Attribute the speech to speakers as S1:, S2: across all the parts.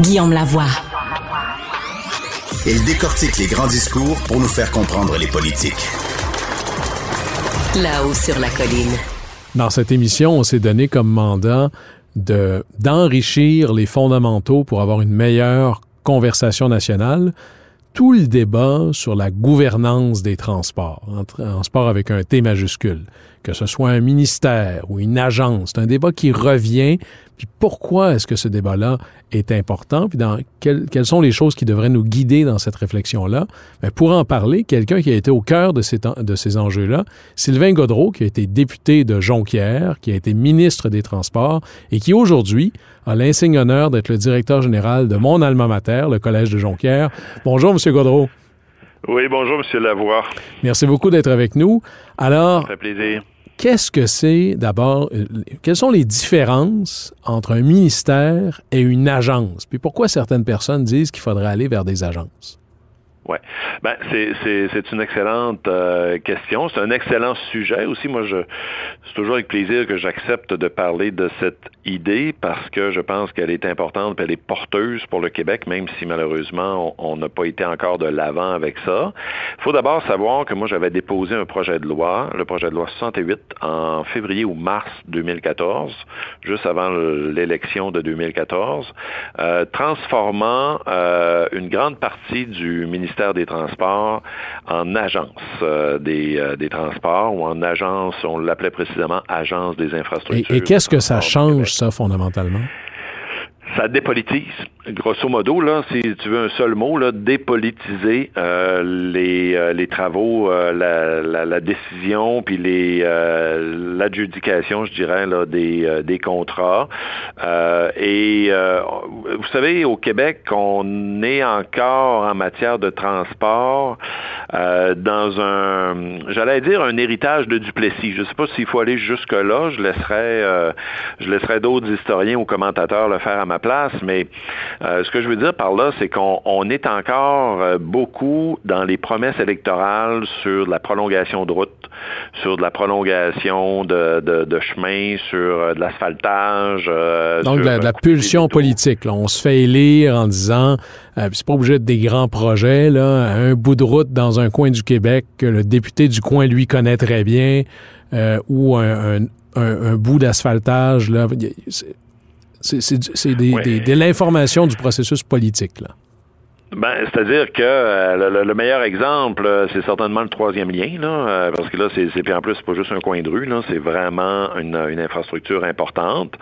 S1: Guillaume Lavoie.
S2: Il décortique les grands discours pour nous faire comprendre les politiques.
S1: Là-haut sur la colline.
S3: Dans cette émission, on s'est donné comme mandat de, d'enrichir les fondamentaux pour avoir une meilleure conversation nationale. Tout le débat sur la gouvernance des transports, en transport avec un T majuscule, que ce soit un ministère ou une agence, c'est un débat qui revient. Puis pourquoi est-ce que ce débat-là est important? Puis dans quelles sont les choses qui devraient nous guider dans cette réflexion-là? Bien, pour en parler, quelqu'un qui a été au cœur de ces, de ces enjeux-là, Sylvain Godreau, qui a été député de Jonquière, qui a été ministre des Transports et qui aujourd'hui a l'insigne honneur d'être le directeur général de mon alma mater, le Collège de Jonquière. Bonjour, Monsieur Godreau.
S4: Oui, bonjour, Monsieur Lavoie.
S3: Merci beaucoup d'être avec nous. Alors,
S4: Ça fait plaisir
S3: qu'est-ce que c'est d'abord, euh, quelles sont les différences entre un ministère et une agence? Puis pourquoi certaines personnes disent qu'il faudrait aller vers des agences?
S4: Oui. Ben, c'est une excellente euh, question. C'est un excellent sujet aussi. Moi, je c'est toujours avec plaisir que j'accepte de parler de cette idée parce que je pense qu'elle est importante, elle est porteuse pour le Québec, même si malheureusement on n'a pas été encore de l'avant avec ça. Il faut d'abord savoir que moi j'avais déposé un projet de loi, le projet de loi 68, en février ou mars 2014, juste avant l'élection de 2014, euh, transformant euh, une grande partie du ministère des Transports en agence euh, des, euh, des, transports ou en agence, on l'appelait précisément agence des infrastructures.
S3: Et, et qu'est-ce que ça change, ça, fondamentalement?
S4: Ça dépolitise. Grosso modo, là, si tu veux un seul mot, là, dépolitiser euh, les, euh, les travaux, euh, la, la, la, décision, puis les euh, l'adjudication, je dirais, là, des, euh, des contrats. et vous savez, au Québec, on est encore en matière de transport dans un, j'allais dire, un héritage de Duplessis. Je ne sais pas s'il faut aller jusque là. Je laisserai, je laisserai d'autres historiens ou commentateurs le faire à ma place, mais euh, ce que je veux dire par là, c'est qu'on est encore euh, beaucoup dans les promesses électorales sur la prolongation de route, sur de la prolongation de, de, de chemin, sur euh, de l'asphaltage.
S3: Donc, de la, pulsion politique. Là. On se fait élire en disant, c'est pas obligé d'être des grands projets, là, un bout de route dans un coin du Québec que le député du coin, lui, connaît très bien, ou un, un, un, un bout d'asphaltage. C'est de l'information du processus politique. Là.
S4: Ben, c'est-à-dire que euh, le, meilleur exemple, euh, c'est certainement le troisième lien, là, euh, parce que là, c'est puis en plus, c'est pas juste un coin de rue, là, c'est vraiment une, infrastructure importante.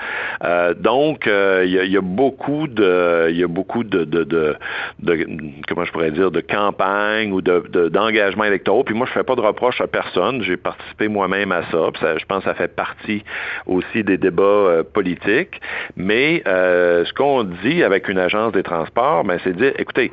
S4: donc, il y, a beaucoup de, il y a beaucoup de, de, de, comment je pourrais dire, de campagne ou de d'engagement électoraux. Puis moi, je fais pas de reproche à personne. J'ai participé moi-même à ça, ça. Je pense que ça fait partie aussi des débats politiques. Mais ce qu'on dit avec une agence des transports, ben, c'est de dire, écoutez,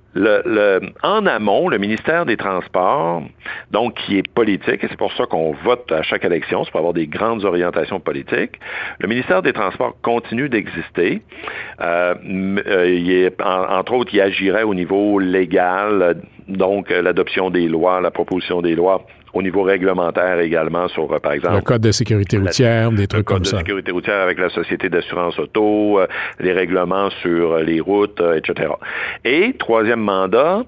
S4: le, le, en amont, le ministère des Transports, donc qui est politique, et c'est pour ça qu'on vote à chaque élection, c'est pour avoir des grandes orientations politiques, le ministère des Transports continue d'exister. Euh, euh il est, entre autres, il agirait au niveau légal, donc l'adoption des lois, la proposition des lois au niveau réglementaire également sur, euh, par exemple...
S3: Le code de sécurité routière, des trucs comme ça.
S4: Le code de sécurité routière avec la Société d'assurance auto, euh, les règlements sur euh, les routes, etc. Et, troisième mandat,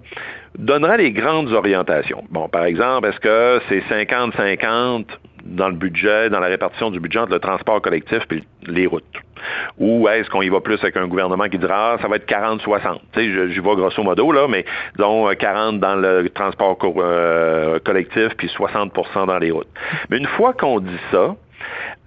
S4: donnera les grandes orientations. Bon, par exemple, est-ce que c'est 50-50 dans le budget, dans la répartition du budget entre le transport collectif et les routes? Ou est-ce qu'on y va plus avec un gouvernement qui dira, ah, ça va être 40-60? Tu sais, j'y vois grosso modo, là, mais disons 40 dans le transport euh, collectif puis 60% dans les routes. Mais une fois qu'on dit ça,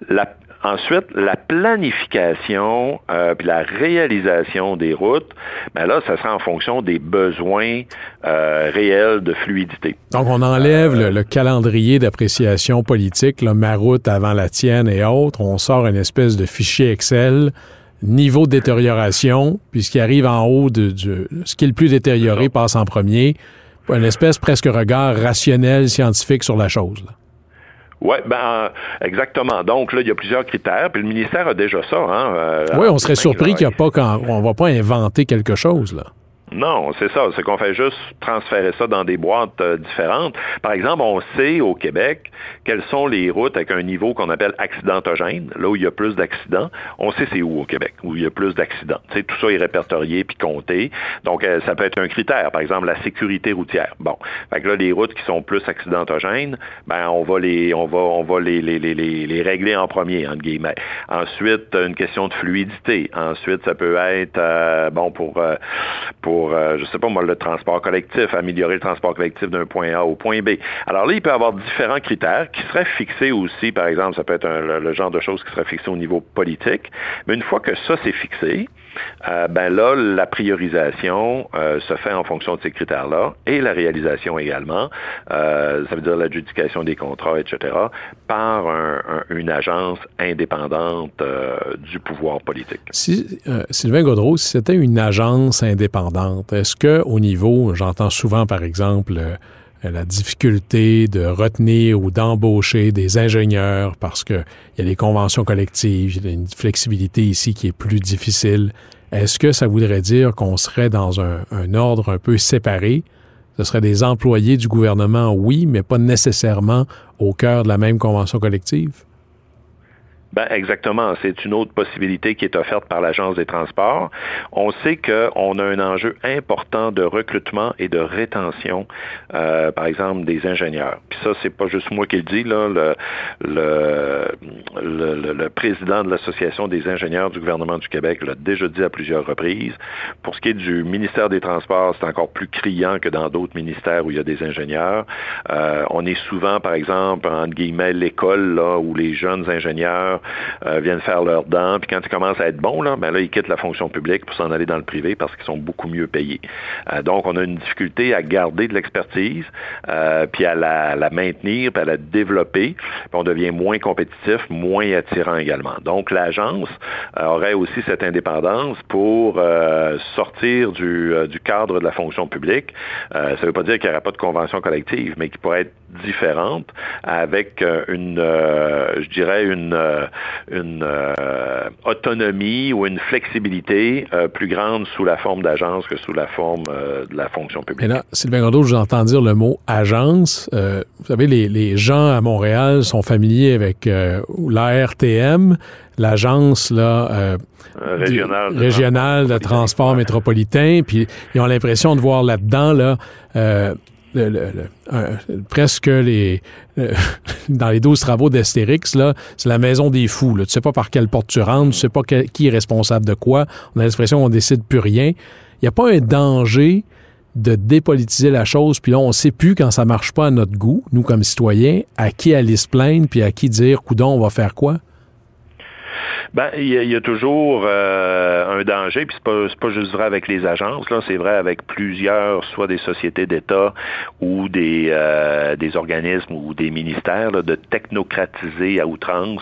S4: la, Ensuite, la planification euh, puis la réalisation des routes, ben là, ça sera en fonction des besoins euh, réels de fluidité.
S3: Donc, on enlève le, le, calendrier d'appréciation politique, là, ma route avant la tienne et autres. On sort une espèce de fichier Excel niveau de détérioration, puis ce qui arrive en haut de, ce qui est le plus détérioré passe en premier. Une espèce presque regard rationnel, scientifique sur la chose.
S4: Oui, ben exactement. Donc là, il y a plusieurs critères, puis le ministère a déjà ça. Hein,
S3: euh, oui, on serait surpris qu'il n'y a pas quand on va pas inventer quelque chose là.
S4: Non, c'est ça. C'est qu'on fait juste transférer ça dans des boîtes euh, différentes. Par exemple, on sait au Québec quelles sont les routes avec un niveau qu'on appelle accidentogène, là où il y a plus d'accidents. On sait c'est où au Québec, où il y a plus d'accidents. Tu tout ça est répertorié puis compté. Donc, euh, ça peut être un critère. Par exemple, la sécurité routière. Bon. Fait que là, les routes qui sont plus accidentogènes, ben, on va les, on va, on va les, les, les, les régler en premier, entre guillemets. Ensuite, une question de fluidité. Ensuite, ça peut être, euh, bon, pour, pour pour, euh, je sais pas moi, le transport collectif, améliorer le transport collectif d'un point A au point B. Alors là, il peut y avoir différents critères qui seraient fixés aussi, par exemple, ça peut être le, genre de choses qui seraient fixées au niveau politique, mais une fois que ça c'est fixé, euh, ben là, la priorisation euh, se fait en fonction de ces critères-là et la réalisation également, ça veut dire l'adjudication des contrats, etc., par une agence indépendante du pouvoir politique.
S3: Si, Sylvain Godreau, si c'était une agence indépendante, est-ce que au niveau, j'entends souvent par exemple euh, la difficulté de retenir ou d'embaucher des ingénieurs parce qu'il y a des conventions collectives, il y a une flexibilité ici qui est plus difficile. Est-ce que ça voudrait dire qu'on serait dans un, un, ordre un peu séparé? Ce seraient des employés du gouvernement, oui, mais pas nécessairement au cœur de la même convention collective?
S4: Ben exactement. C'est une autre possibilité qui est offerte par l'Agence des transports. On sait qu'on a un enjeu important de recrutement et de rétention, euh, par exemple, des ingénieurs. Puis ça, c'est pas juste moi qui le dis, là. Le, le, le, président de l'Association des ingénieurs du gouvernement du Québec l'a déjà dit à plusieurs reprises. Pour ce qui est du ministère des Transports, c'est encore plus criant que dans d'autres ministères où il y a des ingénieurs. Euh, on est souvent, par exemple, entre guillemets, l'école, là, où les jeunes ingénieurs euh, viennent faire leurs dents, puis quand ils commencent à être bons, là, ben là, ils quittent la fonction publique pour s'en aller dans le privé parce qu'ils sont beaucoup mieux payés. Euh, donc, on a une difficulté à garder de l'expertise, euh, puis à la, maintenir, puis à la développer, puis on devient moins compétitif, moins attirant également. Donc, l'agence aurait aussi cette indépendance pour sortir du, du, cadre de la fonction publique. ça ne veut pas dire qu'il n'y aura pas de convention collective, mais qui pourrait être différente avec une, je dirais, une une euh, autonomie ou une flexibilité euh, plus grande sous la forme d'agence que sous la forme euh, de la fonction publique.
S3: Et là, Sylvain Gondot, je vous entends dire le mot agence. vous savez, les, les, gens à Montréal sont familiers avec l'ARTM, l'agence là
S4: régionale
S3: de, régionale de transport métropolitain, puis ils ont l'impression de voir là-dedans là presque les dans les 12 travaux d'Astérix, c'est la maison des fous. Là. Tu sais pas par quelle porte tu rentres, tu sais pas qui est responsable de quoi. On a l'expression qu'on décide plus rien. Il n'y a pas un danger de dépolitiser la chose, puis là, on sait plus quand ça marche pas à notre goût, nous comme citoyens, à qui aller se plaindre, puis à qui dire, coudon, on va faire quoi?
S4: Ben, il y, a toujours euh, un danger, puis c'est pas, pas juste vrai avec les agences, là, c'est vrai avec plusieurs, soit des sociétés d'État ou des, euh, des organismes ou des ministères, de technocratiser à outrance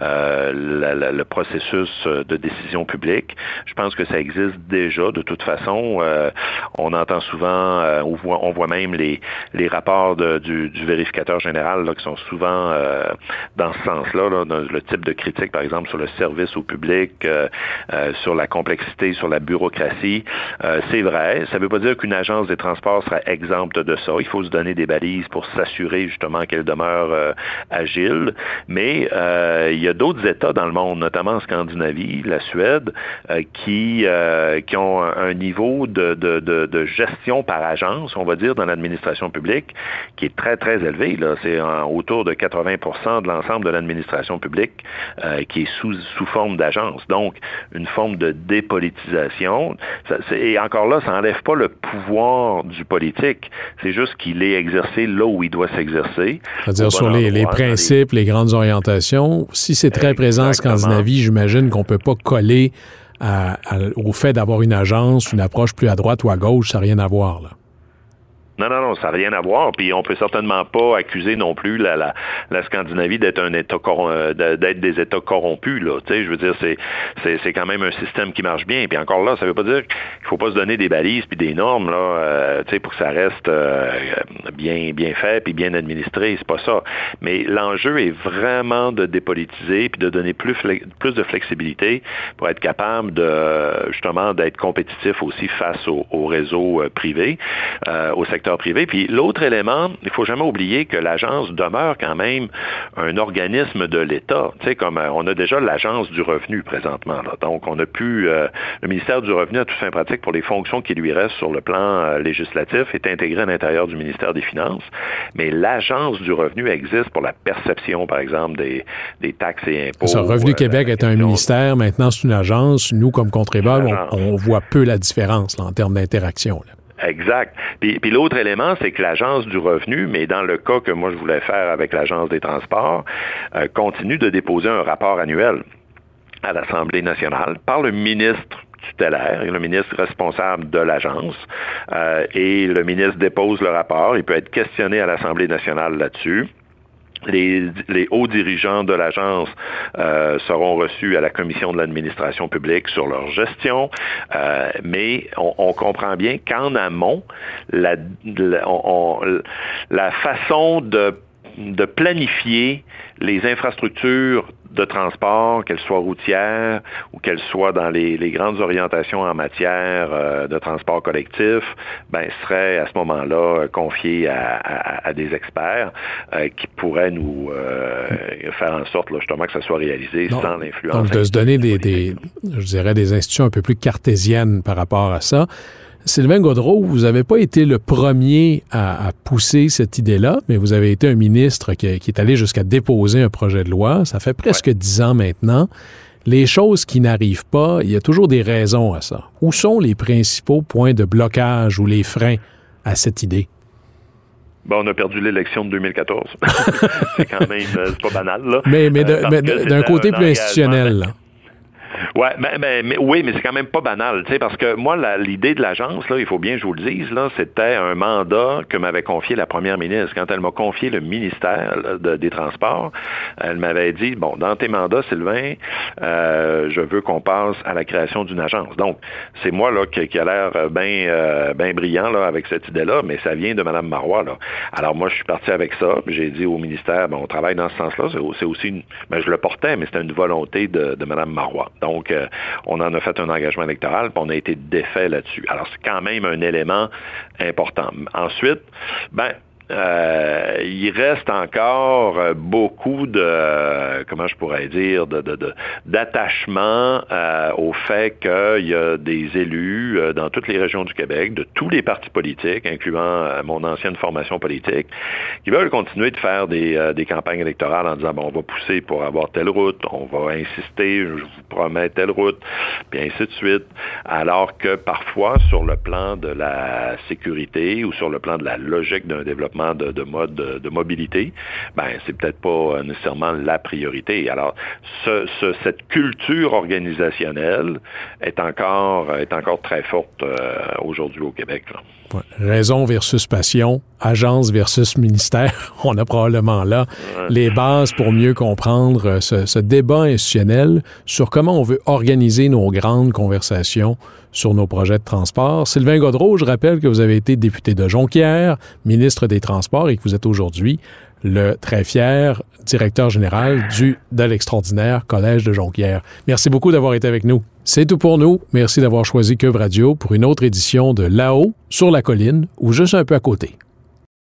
S4: euh, le processus de décision publique. Je pense que ça existe déjà. De toute façon, on entend souvent, on voit, on voit même les, les rapports du, vérificateur général là, qui sont souvent dans ce sens-là, là, le type de critique, par exemple, sur le service au public, euh, euh, sur la complexité, sur la bureaucratie. Euh, c'est vrai. Ça ne veut pas dire qu'une agence des transports sera exempte de ça. Il faut se donner des balises pour s'assurer justement qu'elle demeure agile. Mais il y a d'autres États dans le monde, notamment en Scandinavie, la Suède, qui, qui ont un niveau de, de, de, de, gestion par agence, on va dire, dans l'administration publique, qui est très, très élevé. C'est autour de 80% de l'ensemble de l'administration publique qui est sous, sous forme d'agence. Donc, une forme de dépolitisation. et encore là, ça n'enlève pas le pouvoir du politique. C'est juste qu'il est exercé là où il doit s'exercer.
S3: C'est-à-dire sur les, principes, les... grandes orientations. Si c'est très présent en Scandinavie, j'imagine qu'on ne peut pas coller au fait d'avoir une agence, une approche plus à droite ou à gauche, ça n'a rien à voir. Là.
S4: Non, non, non, ça n'a rien à voir. Puis on peut certainement pas accuser non plus la, la, la Scandinavie d'être un État euh, d'être des États corrompus. Là. Tu sais, je veux dire, c'est, c'est, c'est quand même un système qui marche bien. Puis encore là, ça veut pas dire qu'il faut pas se donner des balises puis des normes là, euh, tu sais, pour que ça reste euh, bien, bien fait puis bien administré. C'est pas ça. Mais l'enjeu est vraiment de dépolitiser puis de donner plus, plus de flexibilité pour être capable de justement d'être compétitif aussi face au, au réseau privé, au secteur privé. Puis l'autre élément, il faut jamais oublier que l'agence demeure quand même un organisme de l'État. Tu sais, comme euh, on a déjà l'agence du revenu présentement. Donc, on a pu, euh, le ministère du Revenu, à tout fin pratique, pour les fonctions qui lui restent sur le plan euh, législatif, est intégré à l'intérieur du ministère des Finances. Mais l'agence du revenu existe pour la perception, par exemple, des, des taxes et impôts.
S3: Ça, Revenu Québec est un ministère, maintenant c'est une agence. Nous, comme contribuables, on, voit peu la différence en termes d'interaction.
S4: Exact. Puis, l'autre élément, c'est que l'Agence du revenu, mais dans le cas que moi je voulais faire avec l'Agence des transports, euh, continue de déposer un rapport annuel à l'Assemblée nationale par le ministre tutélaire le ministre responsable de l'agence. Euh, et le ministre dépose le rapport. Il peut être questionné à l'Assemblée nationale là-dessus. Les, hauts dirigeants de l'agence euh, seront reçus à la commission de l'administration publique sur leur gestion, euh, mais on, comprend bien qu'en amont, la, la façon de de planifier les infrastructures de transport, qu'elles soient routières ou qu'elles soient dans les, grandes orientations en matière euh, de transport collectif, ben, serait à ce moment-là confiées à, des experts euh, qui pourraient nous euh, faire en sorte justement que ça soit réalisé sans l'influence.
S3: Donc, de se donner des, des, je dirais, des institutions un peu plus cartésiennes par rapport à ça. Sylvain Godreau, vous n'avez pas été le premier à, pousser cette idée-là, mais vous avez été un ministre qui, est allé jusqu'à déposer un projet de loi. Ça fait presque dix ans maintenant. Les choses qui n'arrivent pas, il y a toujours des raisons à ça. Où sont les principaux points de blocage ou les freins à cette idée?
S4: Bon, on a perdu l'élection de 2014. c'est quand même, euh, c'est pas banal, là.
S3: Mais, mais euh, d'un côté plus institutionnel, là.
S4: Ouais, mais, oui, mais c'est quand même pas banal, parce que moi, l'idée de l'agence, là, il faut bien que je vous le dise, là, c'était un mandat que m'avait confié la première ministre. Quand elle m'a confié le ministère des Transports, elle m'avait dit, bon, dans tes mandats, Sylvain, euh, je veux qu'on passe à la création d'une agence. Donc, c'est moi là qui, a l'air bien euh, ben brillant là avec cette idée-là, mais ça vient de Mme Marois. Alors moi, je suis parti avec ça. J'ai dit au ministère, bon, on travaille dans ce sens-là. C'est aussi, une, ben, je le portais, mais c'était une volonté de, de Mme Marois. Donc, euh, on en a fait un engagement électoral, puis on a été défait là-dessus. Alors, c'est quand même un élément important. Ensuite, ben, euh, il reste encore euh, beaucoup de, comment je pourrais dire, d'attachement euh, au fait qu'il y a des élus dans toutes les régions du Québec, de tous les partis politiques, incluant mon ancienne formation politique, qui veulent continuer de faire des, des campagnes électorales en disant, bon, on va pousser pour avoir telle route, on va insister, je vous promets telle route, puis ainsi de suite, alors que parfois, sur le plan de la sécurité ou sur le plan de la logique d'un développement de, mode de, mobilité, ben c'est peut-être pas euh, nécessairement la priorité. Alors, cette culture organisationnelle est encore est encore très forte euh, aujourd'hui au Québec.
S3: Raison versus passion, agence versus ministère. On a probablement là les bases pour mieux comprendre euh, ce, ce débat institutionnel sur comment on veut organiser nos grandes conversations sur nos projets de transport. Sylvain Godreau, je rappelle que vous avez été député de Jonquière, ministre des Transports et que vous êtes aujourd'hui le très fier directeur général du de l'extraordinaire Collège de Jonquière. Merci beaucoup d'avoir été avec nous. C'est tout pour nous. Merci d'avoir choisi Cube Radio pour une autre édition de Là-haut sur la colline ou juste un peu à côté.